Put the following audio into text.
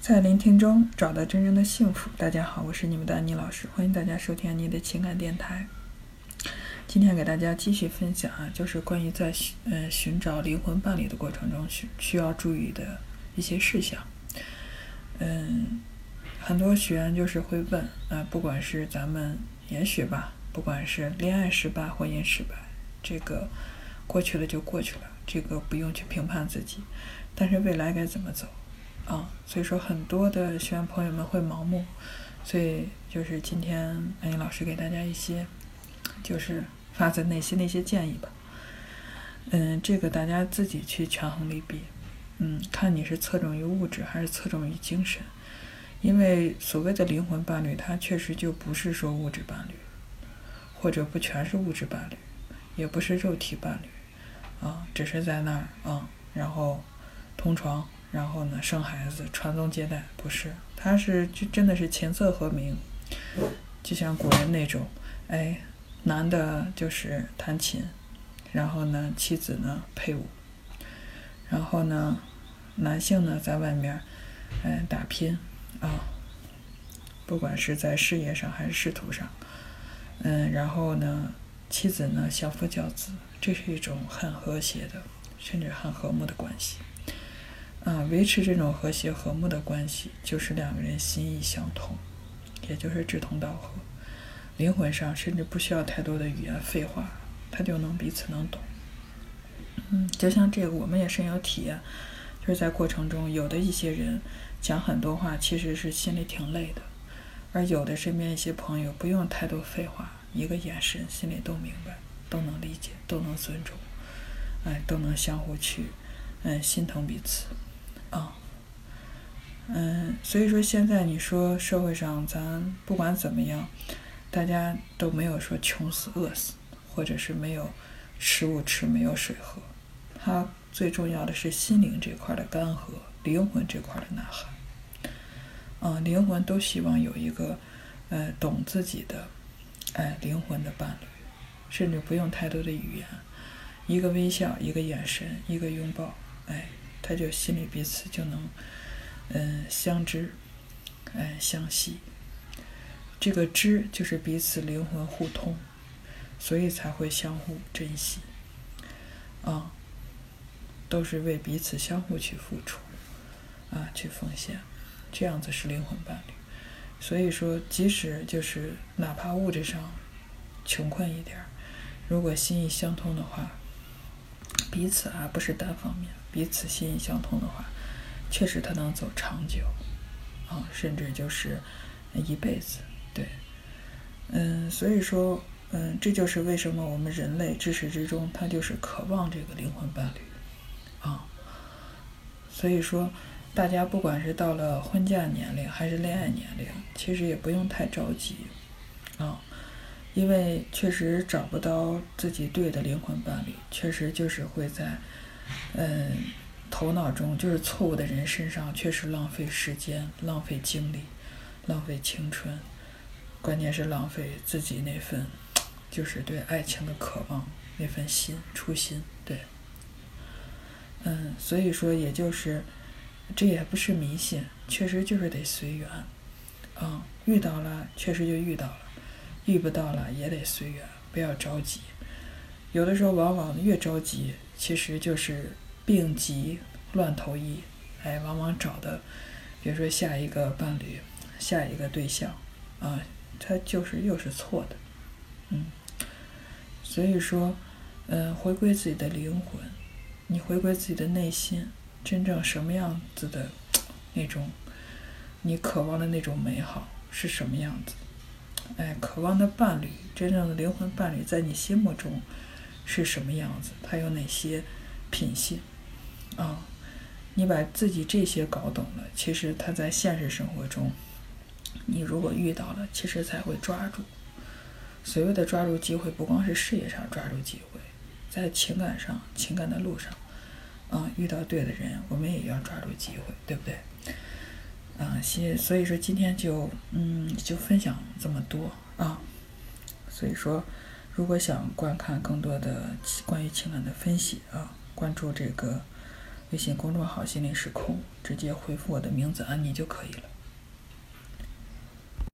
在聆听中找到真正的幸福。大家好，我是你们的安妮老师，欢迎大家收听安妮的情感电台。今天给大家继续分享啊，就是关于在寻呃寻找灵魂伴侣的过程中需需要注意的一些事项。嗯，很多学员就是会问啊，不管是咱们也许吧，不管是恋爱失败、婚姻失败，这个过去了就过去了，这个不用去评判自己，但是未来该怎么走？啊，所以说很多的学员朋友们会盲目，所以就是今天安妮老师给大家一些，就是发自内心的一些建议吧。嗯，这个大家自己去权衡利弊，嗯，看你是侧重于物质还是侧重于精神，因为所谓的灵魂伴侣，它确实就不是说物质伴侣，或者不全是物质伴侣，也不是肉体伴侣，啊，只是在那儿啊，然后同床。然后呢，生孩子、传宗接代，不是，他是就真的是琴瑟和鸣，就像古人那种，哎，男的就是弹琴，然后呢，妻子呢配舞，然后呢，男性呢在外面，嗯，打拼啊，不管是在事业上还是仕途上，嗯，然后呢，妻子呢相夫教子，这是一种很和谐的，甚至很和睦的关系。啊，维持这种和谐和睦的关系，就是两个人心意相通，也就是志同道合，灵魂上甚至不需要太多的语言废话，他就能彼此能懂。嗯，就像这个，我们也深有体验，就是在过程中，有的一些人讲很多话，其实是心里挺累的，而有的身边一些朋友不用太多废话，一个眼神，心里都明白，都能理解，都能尊重，哎，都能相互去，嗯，心疼彼此。啊，嗯，所以说现在你说社会上咱不管怎么样，大家都没有说穷死饿死，或者是没有食物吃没有水喝，它最重要的是心灵这块的干涸，灵魂这块的呐喊。啊，灵魂都希望有一个呃懂自己的哎灵魂的伴侣，甚至不用太多的语言，一个微笑，一个眼神，一个拥抱，哎。他就心里彼此就能，嗯，相知，哎，相惜。这个知就是彼此灵魂互通，所以才会相互珍惜，啊，都是为彼此相互去付出，啊，去奉献，这样子是灵魂伴侣。所以说，即使就是哪怕物质上穷困一点，如果心意相通的话，彼此啊不是单方面。彼此心意相通的话，确实他能走长久，啊，甚至就是一辈子。对，嗯，所以说，嗯，这就是为什么我们人类至始至终他就是渴望这个灵魂伴侣，啊，所以说，大家不管是到了婚嫁年龄还是恋爱年龄，其实也不用太着急，啊，因为确实找不到自己对的灵魂伴侣，确实就是会在。嗯，头脑中就是错误的人身上，确实浪费时间、浪费精力、浪费青春，关键是浪费自己那份，就是对爱情的渴望那份心、初心。对，嗯，所以说，也就是，这也不是迷信，确实就是得随缘。嗯，遇到了确实就遇到了，遇不到了也得随缘，不要着急。有的时候，往往越着急。其实就是病急乱投医，哎，往往找的，比如说下一个伴侣，下一个对象，啊，他就是又是错的，嗯，所以说，嗯，回归自己的灵魂，你回归自己的内心，真正什么样子的那种，你渴望的那种美好是什么样子？哎，渴望的伴侣，真正的灵魂伴侣，在你心目中。是什么样子？他有哪些品性？啊，你把自己这些搞懂了，其实他在现实生活中，你如果遇到了，其实才会抓住。所谓的抓住机会，不光是事业上抓住机会，在情感上、情感的路上，啊，遇到对的人，我们也要抓住机会，对不对？啊，先所以说今天就嗯，就分享这么多啊，所以说。如果想观看更多的关于情感的分析啊，关注这个微信公众号“心灵时空”，直接回复我的名字“安妮”就可以了。